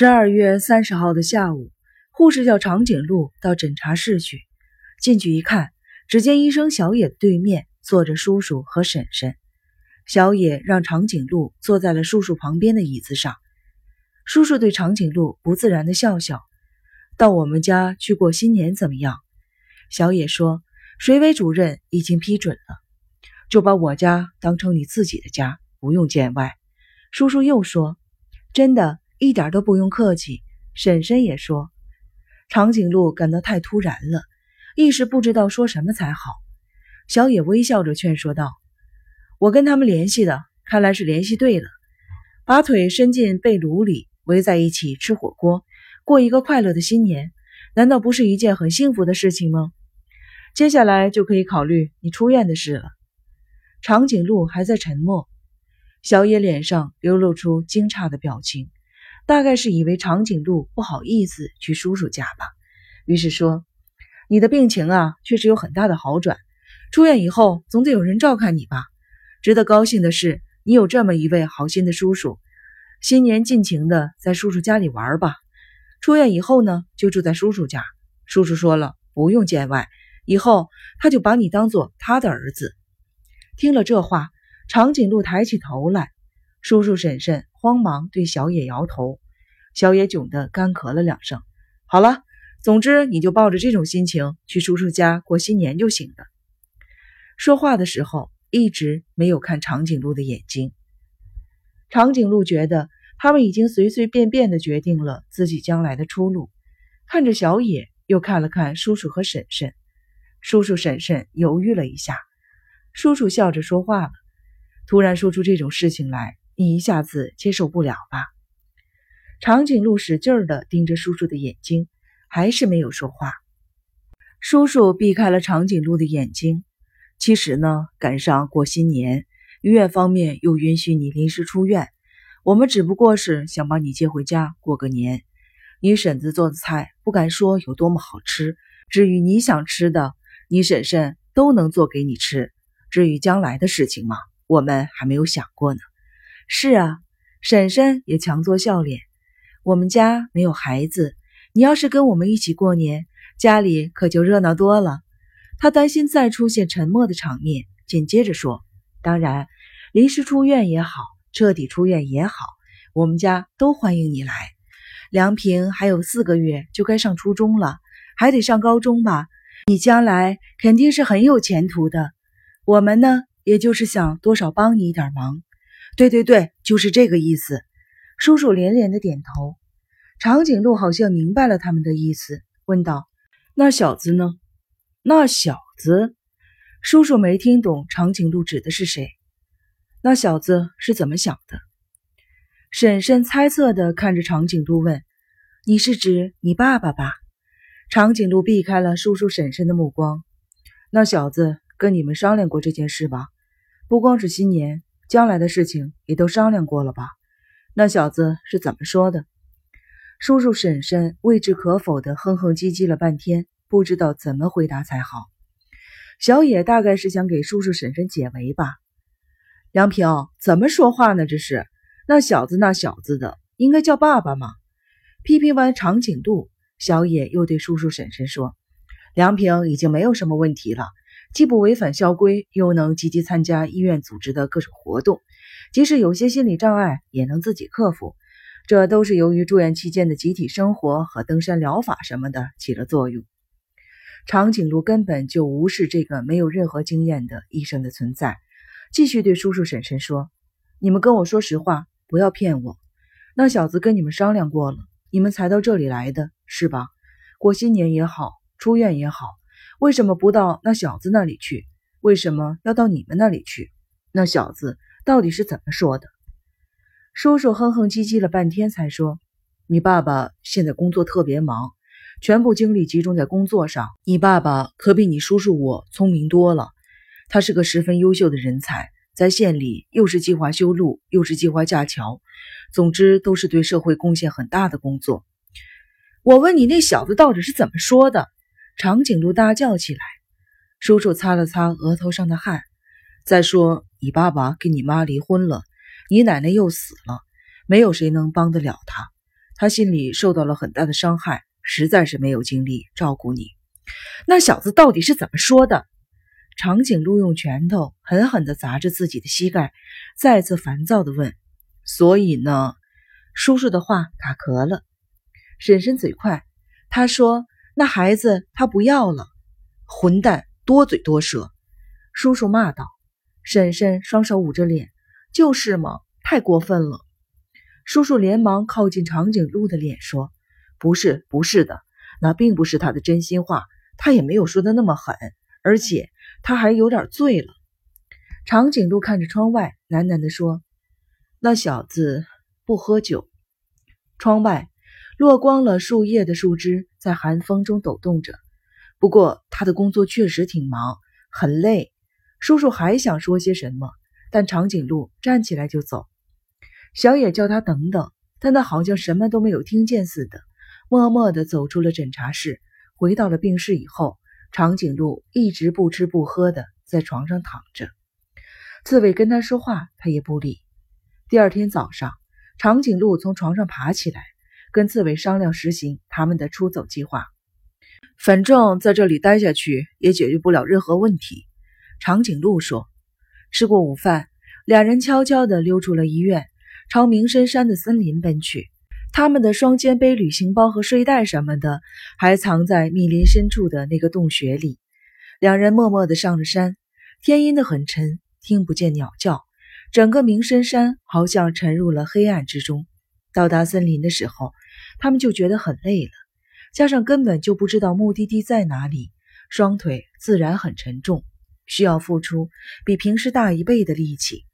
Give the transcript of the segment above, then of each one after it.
十二月三十号的下午，护士叫长颈鹿到诊查室去。进去一看，只见医生小野对面坐着叔叔和婶婶。小野让长颈鹿坐在了叔叔旁边的椅子上。叔叔对长颈鹿不自然的笑笑：“到我们家去过新年怎么样？”小野说：“水委主任已经批准了，就把我家当成你自己的家，不用见外。”叔叔又说：“真的。”一点都不用客气，婶婶也说。长颈鹿感到太突然了，一时不知道说什么才好。小野微笑着劝说道：“我跟他们联系的，看来是联系对了。把腿伸进被炉里，围在一起吃火锅，过一个快乐的新年，难道不是一件很幸福的事情吗？接下来就可以考虑你出院的事了。”长颈鹿还在沉默，小野脸上流露出惊诧的表情。大概是以为长颈鹿不好意思去叔叔家吧，于是说：“你的病情啊，确实有很大的好转。出院以后，总得有人照看你吧。值得高兴的是，你有这么一位好心的叔叔。新年尽情的在叔叔家里玩吧。出院以后呢，就住在叔叔家。叔叔说了，不用见外，以后他就把你当做他的儿子。”听了这话，长颈鹿抬起头来。叔叔婶婶慌忙对小野摇头，小野窘得干咳了两声。好了，总之你就抱着这种心情去叔叔家过新年就行了。说话的时候一直没有看长颈鹿的眼睛。长颈鹿觉得他们已经随随便便的决定了自己将来的出路，看着小野，又看了看叔叔和婶婶。叔叔婶婶犹豫了一下，叔叔笑着说话了：“突然说出这种事情来。”你一下子接受不了吧？长颈鹿使劲的盯着叔叔的眼睛，还是没有说话。叔叔避开了长颈鹿的眼睛。其实呢，赶上过新年，医院方面又允许你临时出院，我们只不过是想把你接回家过个年。你婶子做的菜，不敢说有多么好吃。至于你想吃的，你婶婶都能做给你吃。至于将来的事情嘛，我们还没有想过呢。是啊，婶婶也强作笑脸。我们家没有孩子，你要是跟我们一起过年，家里可就热闹多了。他担心再出现沉默的场面，紧接着说：“当然，临时出院也好，彻底出院也好，我们家都欢迎你来。梁平还有四个月就该上初中了，还得上高中吧？你将来肯定是很有前途的。我们呢，也就是想多少帮你一点忙。”对对对，就是这个意思。叔叔连连的点头。长颈鹿好像明白了他们的意思，问道：“那小子呢？”那小子，叔叔没听懂长颈鹿指的是谁。那小子是怎么想的？婶婶猜测的看着长颈鹿问：“你是指你爸爸吧？”长颈鹿避开了叔叔婶婶的目光。那小子跟你们商量过这件事吧？不光是新年。将来的事情也都商量过了吧？那小子是怎么说的？叔叔婶婶未置可否的哼哼唧唧了半天，不知道怎么回答才好。小野大概是想给叔叔婶婶解围吧。梁平怎么说话呢？这是那小子那小子的，应该叫爸爸嘛。批评完长颈鹿，小野又对叔叔婶婶说：“梁平已经没有什么问题了。”既不违反校规，又能积极参加医院组织的各种活动，即使有些心理障碍也能自己克服。这都是由于住院期间的集体生活和登山疗法什么的起了作用。长颈鹿根本就无视这个没有任何经验的医生的存在，继续对叔叔婶婶说：“你们跟我说实话，不要骗我。那小子跟你们商量过了，你们才到这里来的，是吧？过新年也好，出院也好。”为什么不到那小子那里去？为什么要到你们那里去？那小子到底是怎么说的？叔叔哼哼唧唧了半天，才说：“你爸爸现在工作特别忙，全部精力集中在工作上。你爸爸可比你叔叔我聪明多了，他是个十分优秀的人才，在县里又是计划修路，又是计划架桥，总之都是对社会贡献很大的工作。我问你，那小子到底是怎么说的？”长颈鹿大叫起来，叔叔擦了擦额头上的汗。再说，你爸爸跟你妈离婚了，你奶奶又死了，没有谁能帮得了他。他心里受到了很大的伤害，实在是没有精力照顾你。那小子到底是怎么说的？长颈鹿用拳头狠狠地砸着自己的膝盖，再次烦躁地问：“所以呢？”叔叔的话卡壳了。婶婶嘴快，她说：“那孩子他不要了。”混蛋，多嘴多舌！叔叔骂道。婶婶双手捂着脸：“就是嘛，太过分了。”叔叔连忙靠近长颈鹿的脸说：“不是，不是的，那并不是他的真心话，他也没有说的那么狠，而且……”他还有点醉了。长颈鹿看着窗外，喃喃地说：“那小子不喝酒。”窗外落光了树叶的树枝在寒风中抖动着。不过他的工作确实挺忙，很累。叔叔还想说些什么，但长颈鹿站起来就走。小野叫他等等，但他好像什么都没有听见似的，默默地走出了诊察室，回到了病室以后。长颈鹿一直不吃不喝的在床上躺着，刺猬跟他说话，他也不理。第二天早上，长颈鹿从床上爬起来，跟刺猬商量实行他们的出走计划。反正在这里待下去也解决不了任何问题，长颈鹿说。吃过午饭，两人悄悄地溜出了医院，朝鸣深山的森林奔去。他们的双肩背、旅行包和睡袋什么的，还藏在密林深处的那个洞穴里。两人默默地上了山，天阴得很沉，听不见鸟叫，整个鸣深山好像沉入了黑暗之中。到达森林的时候，他们就觉得很累了，加上根本就不知道目的地在哪里，双腿自然很沉重，需要付出比平时大一倍的力气。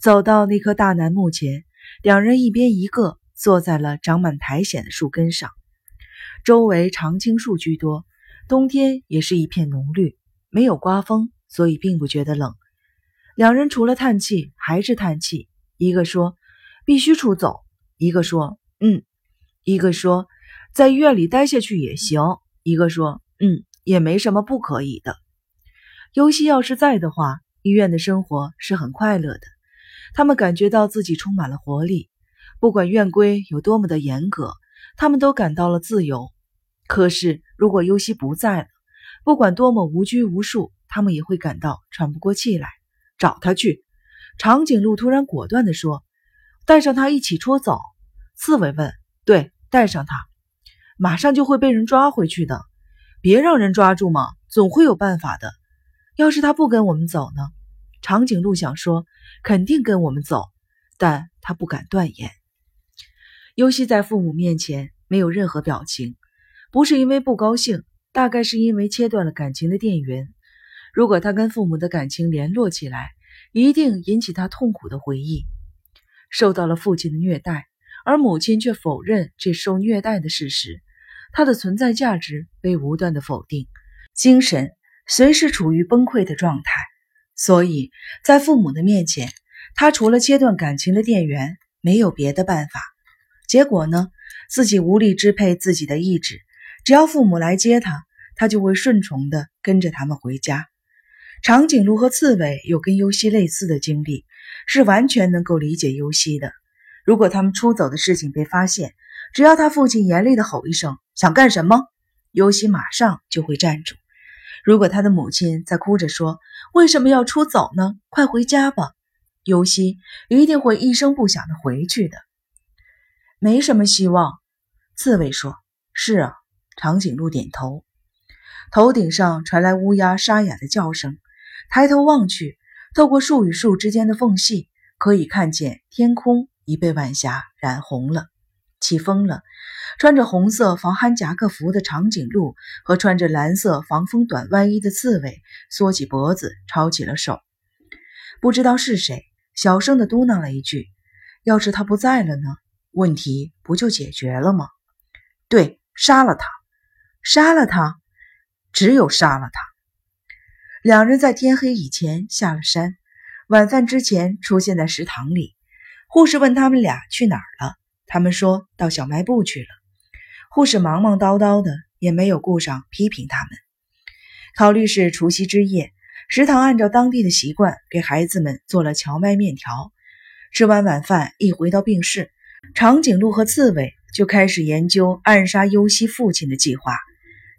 走到那棵大楠木前，两人一边一个。坐在了长满苔藓的树根上，周围常青树居多，冬天也是一片浓绿，没有刮风，所以并不觉得冷。两人除了叹气还是叹气，一个说必须出走，一个说嗯，一个说在医院里待下去也行，一个说嗯，也没什么不可以的。尤西要是在的话，医院的生活是很快乐的，他们感觉到自己充满了活力。不管院规有多么的严格，他们都感到了自由。可是，如果尤西不在了，不管多么无拘无束，他们也会感到喘不过气来。找他去！长颈鹿突然果断地说：“带上他一起出走。”刺猬问：“对，带上他，马上就会被人抓回去的。别让人抓住嘛，总会有办法的。要是他不跟我们走呢？”长颈鹿想说：“肯定跟我们走。”但他不敢断言。尤西在父母面前没有任何表情，不是因为不高兴，大概是因为切断了感情的电源。如果他跟父母的感情联络起来，一定引起他痛苦的回忆。受到了父亲的虐待，而母亲却否认这受虐待的事实，他的存在价值被无端的否定，精神随时处于崩溃的状态。所以在父母的面前，他除了切断感情的电源，没有别的办法。结果呢？自己无力支配自己的意志，只要父母来接他，他就会顺从的跟着他们回家。长颈鹿和刺猬有跟尤西类似的经历，是完全能够理解尤西的。如果他们出走的事情被发现，只要他父亲严厉的吼一声“想干什么”，尤西马上就会站住。如果他的母亲在哭着说“为什么要出走呢？快回家吧”，尤西一定会一声不响的回去的。没什么希望，刺猬说：“是啊。”长颈鹿点头。头顶上传来乌鸦沙哑的叫声，抬头望去，透过树与树之间的缝隙，可以看见天空已被晚霞染红了。起风了，穿着红色防寒夹克服的长颈鹿和穿着蓝色防风短外衣的刺猬缩起脖子，抄起了手。不知道是谁小声的嘟囔了一句：“要是他不在了呢？”问题不就解决了吗？对，杀了他，杀了他，只有杀了他。两人在天黑以前下了山，晚饭之前出现在食堂里。护士问他们俩去哪儿了，他们说到小卖部去了。护士忙忙叨叨的，也没有顾上批评他们。考虑是除夕之夜，食堂按照当地的习惯给孩子们做了荞麦面条。吃完晚饭，一回到病室。长颈鹿和刺猬就开始研究暗杀优希父亲的计划。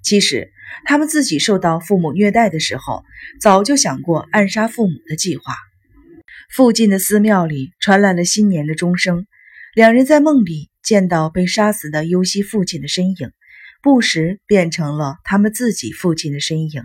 其实，他们自己受到父母虐待的时候，早就想过暗杀父母的计划。附近的寺庙里传来了新年的钟声，两人在梦里见到被杀死的优希父亲的身影，不时变成了他们自己父亲的身影。